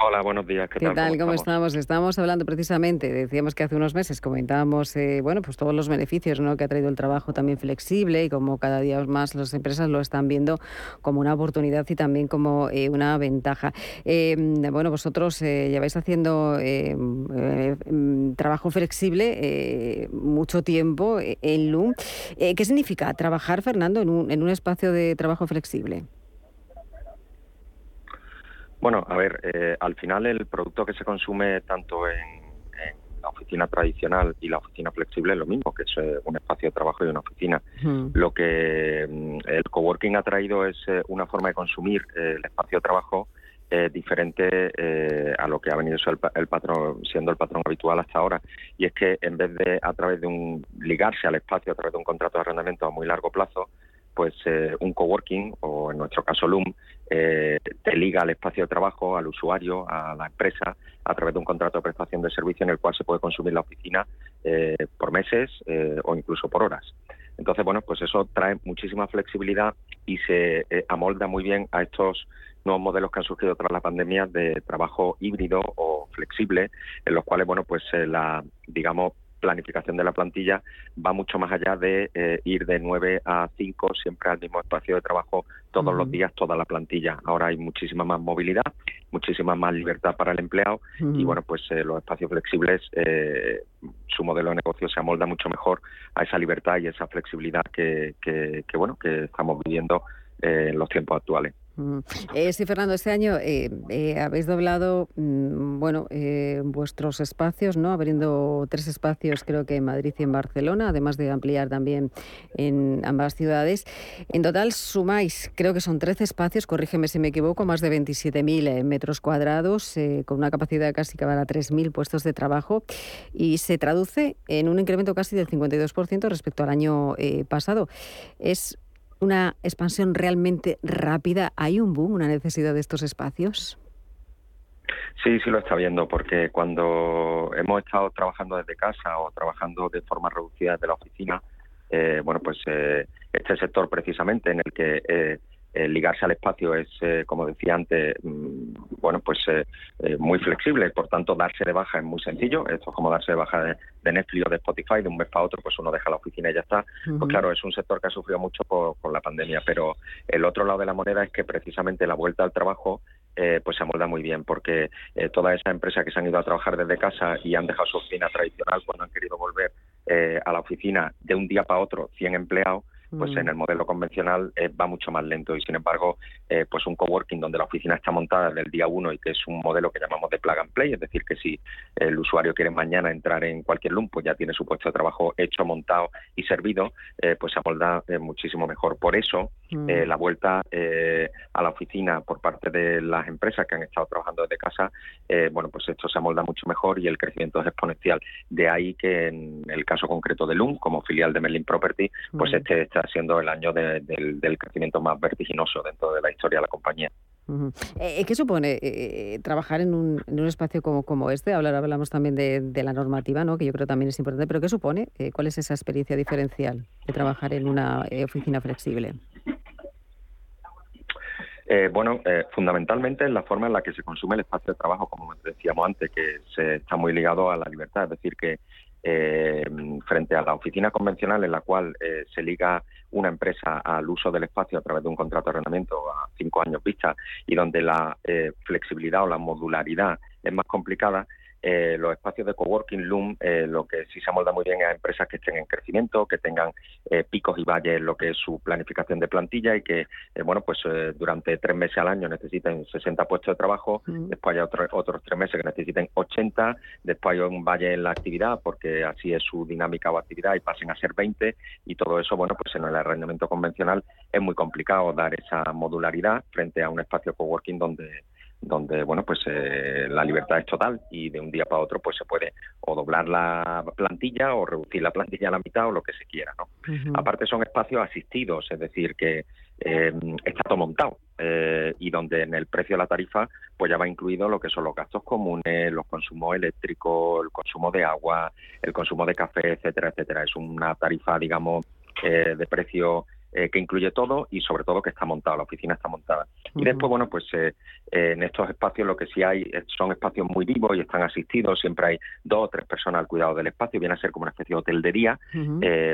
Hola, buenos días. ¿Qué, tal? ¿Cómo, estamos? estamos? hablando precisamente, decíamos que hace unos meses comentábamos, eh, bueno, pues todos los beneficios ¿no? que ha traído el trabajo también flexible y como cada día más las empresas lo están viendo como una oportunidad y también como eh, una ventaja. Em, bueno, vosotros eh, lleváis haciendo em, trabajo flexible mucho tiempo en LUM. ¿Qué significa trabajar, Fernando, en un, en un espacio de trabajo flexible? Bueno, a ver, eh, al final el producto que se consume tanto en, la oficina tradicional y la oficina flexible es lo mismo, que es eh, un espacio de trabajo y una oficina. Lo que mm, el coworking ha traído es eh, una forma de consumir el espacio de trabajo diferente a lo que ha venido el, patrón, siendo el patrón habitual hasta ahora. Y es que en vez de a través de un ligarse al espacio a través de un contrato de arrendamiento a muy largo plazo, pues eh, un coworking o en nuestro caso LUM eh, te liga al espacio de trabajo, al usuario, a la empresa a través de un contrato de prestación de servicio en el cual se puede consumir la oficina eh, por meses o incluso por horas. Entonces, bueno, pues eso trae muchísima flexibilidad y se amolda muy bien a estos nuevos modelos que han surgido tras la pandemia de trabajo híbrido o flexible, en los cuales, bueno, pues eh, la, digamos, planificación de la plantilla va mucho más allá de eh, ir de 9 a 5 siempre al mismo espacio de trabajo todos los días, toda la plantilla. Ahora hay muchísima más movilidad, muchísima más libertad para el empleado y bueno, pues eh, los espacios flexibles, eh, su modelo de negocio se amolda mucho mejor a esa libertad y esa flexibilidad que, que, que bueno, que estamos viviendo en los tiempos actuales. Eh, sí, Fernando, este año eh, eh, habéis doblado mm, bueno, vuestros espacios, ¿no? abriendo tres espacios, creo que en Madrid y en Barcelona, además de ampliar también en ambas ciudades. En total sumáis, creo que son 13 espacios, corrígeme si me equivoco, más de 27.000 metros cuadrados, con una capacidad casi que va a 3.000 puestos de trabajo y se traduce en un incremento casi del 52% respecto al año pasado. Es una expansión realmente rápida? ¿Hay un boom, una necesidad de estos espacios? Sí, sí lo está viendo, porque cuando hemos estado trabajando desde casa o trabajando de forma reducida desde la oficina, eh, bueno, pues eh, este sector precisamente en el que eh, ligarse al espacio es, eh, como decía antes, mm, bueno, pues eh, eh, muy flexible. Por tanto, darse de baja es muy sencillo. Esto es como darse de baja de, Netflix o de Spotify. De un mes para otro, pues uno deja la oficina y ya está. Pues claro, es un sector que ha sufrido mucho por, la pandemia. Pero el otro lado de la moneda es que precisamente la vuelta al trabajo pues se amolda muy bien, porque todas esas empresas que se han ido a trabajar desde casa y han dejado su oficina tradicional cuando han querido volver a la oficina de un día para otro, 100 empleados, pues en mm. el modelo convencional eh, va mucho más lento y sin embargo eh, pues un coworking donde la oficina está montada desde el día uno y que es un modelo que llamamos de plug and play es decir que si el usuario quiere mañana entrar en cualquier LUM pues ya tiene su puesto de trabajo hecho montado y servido eh, pues se amolda muchísimo mejor por eso mm. la vuelta a la oficina por parte de las empresas que han estado trabajando desde casa bueno pues esto se amolda mucho mejor y el crecimiento es exponencial de ahí que en el caso concreto de LUM como filial de Merlin Property pues mm. este, este siendo el año del crecimiento más vertiginoso dentro de la historia de la compañía. Eh, ¿Qué supone eh, trabajar en un, en un, espacio como, como este? Ahora hablamos también de, la normativa, ¿no? que yo creo también es importante, pero ¿qué supone? Eh, ¿Cuál es esa experiencia diferencial de trabajar en una oficina flexible? bueno, fundamentalmente es la forma en la que se consume el espacio de trabajo, como decíamos antes, que se está muy ligado a la libertad, es decir, que eh, frente a la oficina convencional en la cual eh, se liga una empresa al uso del espacio a través de un contrato de arrendamiento a cinco años vista y donde la eh, flexibilidad o la modularidad es más complicada, eh, los espacios de coworking Loom eh, lo que sí se amolda muy bien a empresas que estén en crecimiento, que tengan eh, picos y valles en lo que es su planificación de plantilla y que, bueno, pues durante tres meses al año necesiten 60 puestos de trabajo, mm. después hay otros tres meses que necesiten 80, después hay un valle en la actividad porque así es su dinámica o actividad y pasen a ser 20 y todo eso, bueno, pues en el arrendamiento convencional es muy complicado dar esa modularidad frente a un espacio coworking donde donde bueno pues eh, la libertad es total y de un día para otro pues se puede o doblar la plantilla o reducir la plantilla a la mitad o lo que se quiera no aparte son espacios asistidos es decir que eh, está todo montado eh, y donde en el precio de la tarifa pues ya va incluido lo que son los gastos comunes los consumos eléctricos el consumo de agua el consumo de café etcétera etcétera. Es una tarifa digamos de precio eh, que incluye todo y sobre todo que está montado, la oficina está montada. Y después, bueno, pues eh, eh, en estos espacios lo que sí hay son espacios muy vivos y están asistidos, siempre hay dos o tres personas al cuidado del espacio, viene a ser como una especie de hotel de día,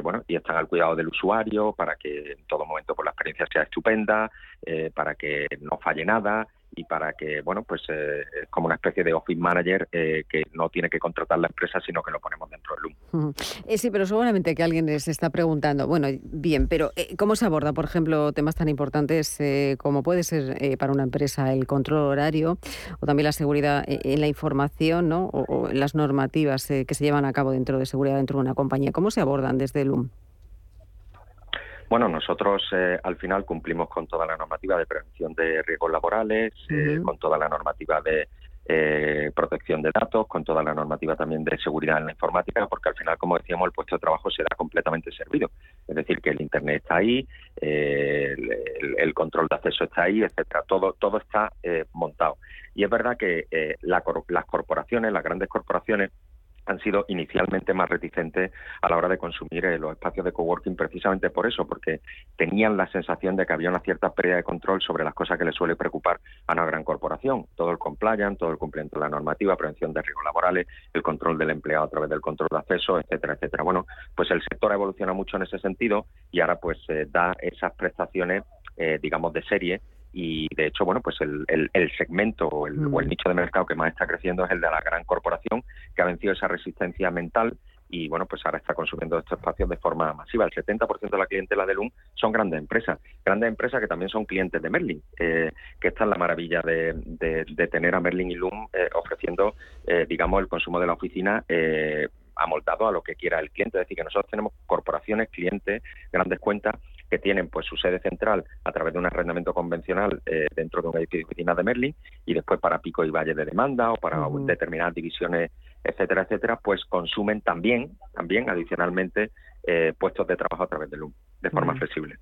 bueno, y están al cuidado del usuario para que en todo momento pues, la experiencia sea estupenda, para que no falle nada y para que, bueno, pues eh, como una especie de office manager eh, que no tiene que contratar la empresa, sino que lo ponemos dentro del Loom. Eh, sí, pero seguramente que alguien se está preguntando, bueno, bien, pero ¿cómo se aborda, por ejemplo, temas tan importantes como puede ser para una empresa el control horario o también la seguridad en la información, ¿no? O, o las normativas que se llevan a cabo dentro de seguridad dentro de una compañía? ¿Cómo se abordan desde el Loom? Bueno, nosotros eh, al final cumplimos con toda la normativa de prevención de riesgos laborales, eh, con toda la normativa de eh, protección de datos, con toda la normativa también de seguridad en la informática, porque al final, como decíamos, el puesto de trabajo será completamente servido. Es decir, que el Internet está ahí, el, control de acceso está ahí, etcétera. Todo, todo está montado. Y es verdad que las corporaciones, las grandes corporaciones, han sido inicialmente más reticentes a la hora de consumir eh, los espacios de coworking precisamente por eso, porque tenían la sensación de que había una cierta pérdida de control sobre las cosas que les suele preocupar a una gran corporación. Todo el compliance, todo el cumplimiento de la normativa, prevención de riesgos laborales, el control del empleado a través del control de acceso, etcétera, etcétera. Bueno, pues el sector evoluciona mucho en ese sentido y ahora pues eh, da esas prestaciones, eh, digamos, de serie y de hecho, bueno, pues el, el, segmento o el, o el, mm. nicho de mercado que más está creciendo es el de la gran corporación que ha vencido esa resistencia mental y bueno, pues ahora está consumiendo estos espacios de forma masiva. El 70% de la clientela de LUM son grandes empresas, grandes empresas que también son clientes de Merlin, eh, que esta es la maravilla de, de, tener a Merlin y LUM eh, ofreciendo, eh, digamos, el consumo de la oficina amoldado a lo que quiera el cliente. Es decir, que nosotros tenemos corporaciones, clientes, grandes cuentas que tienen pues su sede central a través de un arrendamiento convencional eh, dentro de un edificio de Merlin y después para pico y valle de demanda o para determinadas divisiones, etcétera, etcétera, pues consumen también, también adicionalmente eh, puestos de trabajo a través de LUM de forma flexible.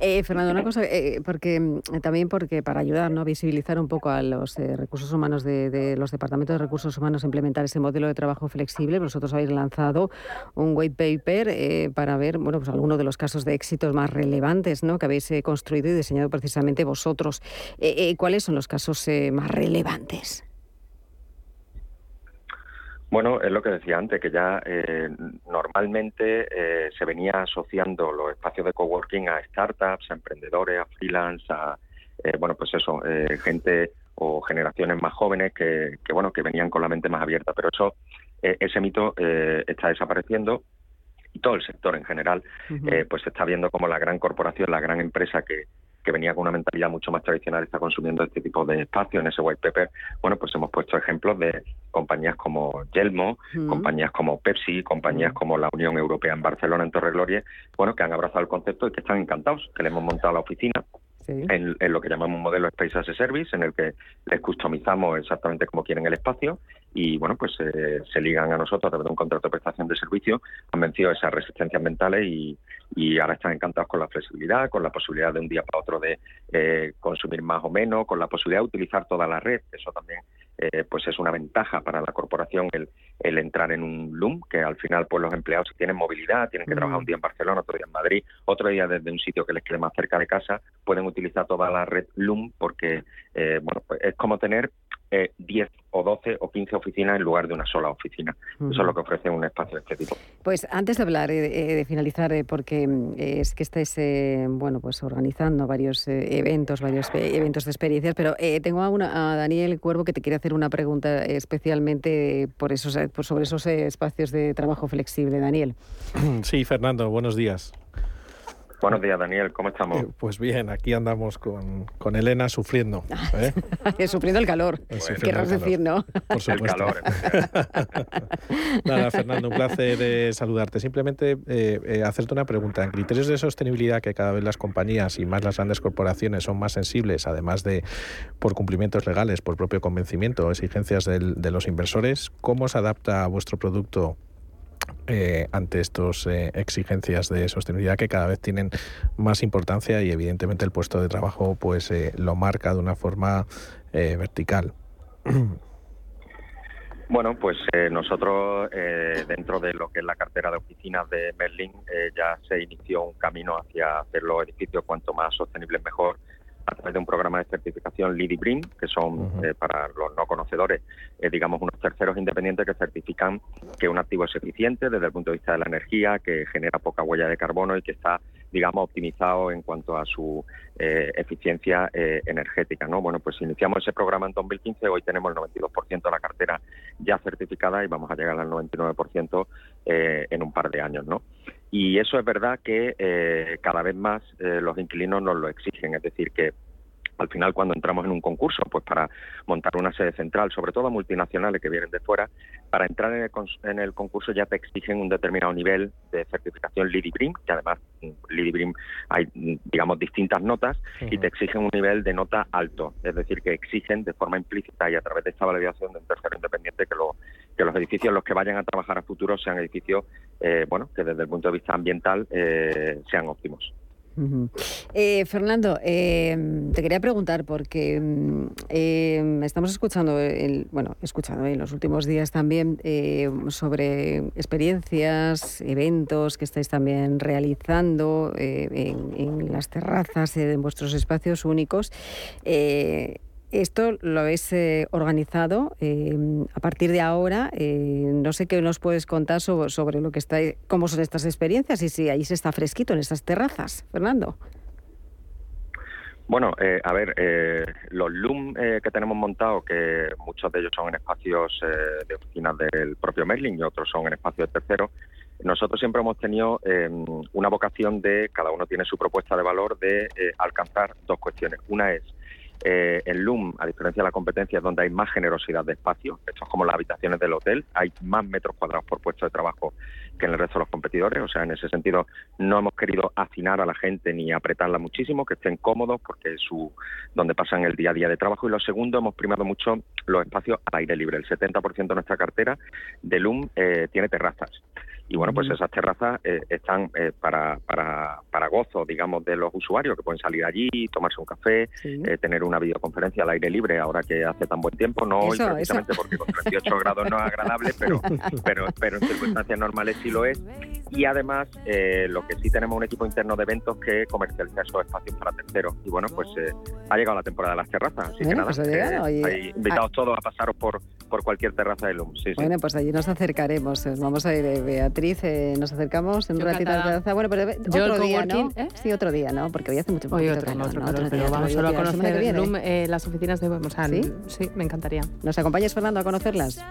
Eh, Fernando, una cosa, eh, porque mm, también porque para ayudar ¿no? a visibilizar un poco a los eh, recursos humanos de, los departamentos de recursos humanos a implementar ese modelo de trabajo flexible, vosotros habéis lanzado un white paper para ver bueno, pues algunos de los casos de éxitos más relevantes ¿no? que habéis construido y diseñado precisamente vosotros. ¿Cuáles son los casos más relevantes? Bueno, es lo que decía antes, que ya eh, normalmente eh, se venía asociando los espacios de coworking a startups, a emprendedores, a freelance, a, eh, bueno, pues eso, gente o generaciones más jóvenes que, que, bueno, que venían con la mente más abierta. Pero eso, ese mito está desapareciendo y todo el sector en general, pues se está viendo como la gran corporación, la gran empresa que, que venía con una mentalidad mucho más tradicional está consumiendo este tipo de espacio en ese white paper, bueno, pues hemos puesto ejemplos de compañías como Yelmo, compañías como Pepsi, compañías como la Unión Europea en Barcelona, en Torreglorie, bueno, que han abrazado el concepto y que están encantados, que le hemos montado la oficina en, lo que llamamos un modelo Space as a Service, en el que les customizamos exactamente como quieren el espacio y bueno, pues eh, se ligan a nosotros a través de un contrato de prestación de servicio, han vencido esas resistencias mentales y, y ahora están encantados con la flexibilidad, con la posibilidad de un día para otro de eh, consumir más o menos, con la posibilidad de utilizar toda la red, eso también eh, pues es una ventaja para la corporación el, el, entrar en un LUM, que al final pues los empleados tienen movilidad, tienen que trabajar un día en Barcelona, otro día en Madrid, otro día desde un sitio que les quede más cerca de casa, pueden utilizar toda la red LUM porque eh, bueno pues es como tener eh, 10 o 12 o 15 oficinas en lugar de una sola oficina. Eso es lo que ofrece un espacio de este tipo. Pues antes de hablar, eh, de finalizar, eh, porque mm, es que estáis bueno, pues organizando varios eventos, varios eventos de experiencias, pero tengo a, una, a Daniel Cuervo que te quiere hacer una pregunta especialmente por esos, por sobre esos espacios de trabajo flexible. Daniel. Sí, Fernando, buenos días. Buenos días, Daniel, ¿cómo estamos? Eh, pues bien, aquí andamos con, con Elena sufriendo. <laughs> ¿eh? sufriendo el calor, querrás decir, ¿no? Por supuesto. El calor. <laughs> Nada, Fernando, un placer eh, saludarte. Simplemente hacerte una pregunta. En criterios de sostenibilidad que cada vez las compañías y más las grandes corporaciones son más sensibles, además de por cumplimientos legales, por propio convencimiento o exigencias de los inversores, ¿cómo se adapta a vuestro producto eh, ante estas eh, exigencias de sostenibilidad que cada vez tienen más importancia y evidentemente el puesto de trabajo pues eh, lo marca de una forma vertical. <clears throat> Bueno, pues nosotros dentro de lo que es la cartera de oficinas de Merlin ya se inició un camino hacia hacer los edificios cuanto más sostenibles mejor a través de un programa de certificación LEED Green, que son eh, para los no conocedores, eh, digamos, unos terceros independientes que certifican que un activo es eficiente desde el punto de vista de la energía, que genera poca huella de carbono y que está, digamos, optimizado en cuanto a su eh, eficiencia energética. ¿no? Bueno, pues iniciamos ese programa en 2015, hoy tenemos el 92% de la cartera ya certificada y vamos a llegar al 99% en un par de años. ¿no? Y eso es verdad que eh, cada vez más eh, los inquilinos nos lo exigen, es decir, que al final cuando entramos en un concurso, pues para montar una sede central, sobre todo multinacionales que vienen de fuera, para entrar en el, concurso ya te exigen un determinado nivel de certificación LIDI que además mm, LIDI hay, mm, digamos, distintas notas, y te exigen un nivel de nota alto, es decir, que exigen de forma implícita y a través de esta validación de un tercero independiente que, lo, que los edificios en los que vayan a trabajar a futuro sean edificios, eh, bueno, que desde el punto de vista ambiental eh, sean óptimos. Eh, Fernando, em, te quería preguntar porque mm, em, estamos escuchando, bueno, escuchando en los últimos días también em, sobre experiencias, eventos que estáis también realizando eh, en, en, las terrazas de vuestros espacios únicos. Esto lo habéis eh, organizado em, a partir de ahora. Eh, no sé qué nos puedes contar sobre, lo que está, cómo son estas experiencias y si ahí se está fresquito en estas terrazas, Fernando. Bueno, eh, a ver, los LUM que tenemos montados, que muchos de ellos son en espacios de oficinas del propio Merlin y otros son en espacios terceros, nosotros siempre hemos tenido em, una vocación de, cada uno tiene su propuesta de valor, de alcanzar dos cuestiones. Una es eh, en LUM, a diferencia de la competencia, es donde hay más generosidad de espacio. Esto es como las habitaciones del hotel. Hay más metros cuadrados por puesto de trabajo que en el resto de los competidores. O sea, en ese sentido, no hemos querido afinar a la gente ni apretarla muchísimo, que estén cómodos porque es su, donde pasan el día a día de trabajo. Y lo segundo, hemos primado mucho los espacios al aire libre. El 70% de nuestra cartera de LUM eh, tiene terrazas. Y bueno, pues esas terrazas eh, están eh, para, para, para, gozo, digamos, de los usuarios que pueden salir allí, tomarse un café, eh, tener una videoconferencia al aire libre ahora que hace tan buen tiempo. No hoy precisamente porque con 38 grados no es agradable, pero, pero, pero en circunstancias normales sí lo es. Y además, lo que sí tenemos un equipo interno de eventos que comercializa esos espacios para terceros. Y bueno, pues ha llegado la temporada de las terrazas. Así que nada, pues hay invitados todos a pasaros por, por cualquier terraza de LUM. bueno, pues allí nos acercaremos. Vamos a ir, Beatriz eh, nos acercamos en un ratito a la terraza. Bueno, pero otro día, ¿no? ¿eh? Sí, otro día, ¿no? Porque hoy hace mucho Hoy otro, calor, otro, otro, pero vamos solo a conocer eh, las oficinas de... Sea, ¿Sí? sí, me encantaría. ¿Nos acompañas, Fernando, a conocerlas?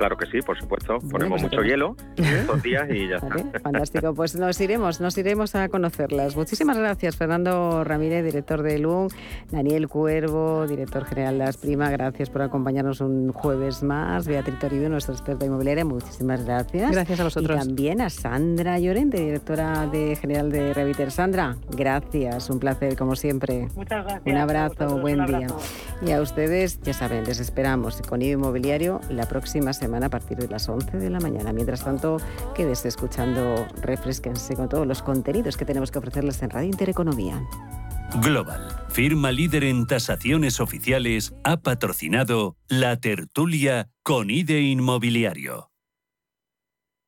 Claro que sí, por supuesto. Ponemos pues mucho hielo estos días y ya está. Fantástico. <laughs> Pues nos iremos, nos iremos a conocerlas. Muchísimas gracias, Fernando Ramírez, director de LUM, Daniel Cuervo, director general de Las Prima. Gracias por acompañarnos un jueves más. Beatriz Toribio, nuestra experta inmobiliaria. Muchísimas gracias. Gracias a vosotros. Y también a Sandra Llorente, directora de general de Reviter. Sandra, gracias. Un placer, como siempre. Muchas gracias. Un abrazo, buen día. Y a ustedes, ya saben, les esperamos con IBI Inmobiliario la próxima semana a partir de las 11 de la mañana. Mientras tanto, quédese escuchando, refresquense con todos los contenidos que tenemos que ofrecerles en Radio Intereconomía. Global, firma líder en tasaciones oficiales, ha patrocinado la tertulia con IDE Inmobiliario.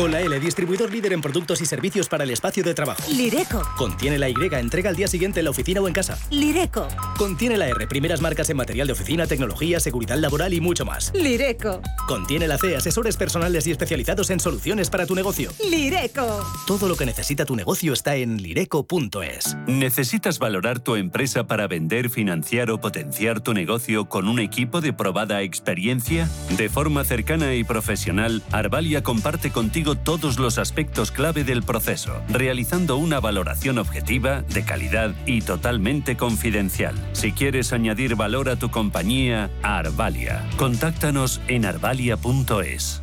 Con la L, distribuidor líder en productos y servicios para el espacio de trabajo. Lireco. Contiene la Y, entrega al día siguiente en la oficina o en casa. Lireco. Contiene la R, primeras marcas en material de oficina, tecnología, seguridad laboral y mucho más. Lireco. Contiene la C, asesores personales y especializados en soluciones para tu negocio. Lireco. Todo lo que necesita tu negocio está en lireco.es. ¿Necesitas valorar tu empresa para vender, financiar o potenciar tu negocio con un equipo de probada experiencia? De forma cercana y profesional, Arvalia comparte contigo todos los aspectos clave del proceso, realizando una valoración objetiva, de calidad y totalmente confidencial. Si quieres añadir valor a tu compañía, Arvalia. Contáctanos en arvalia.es.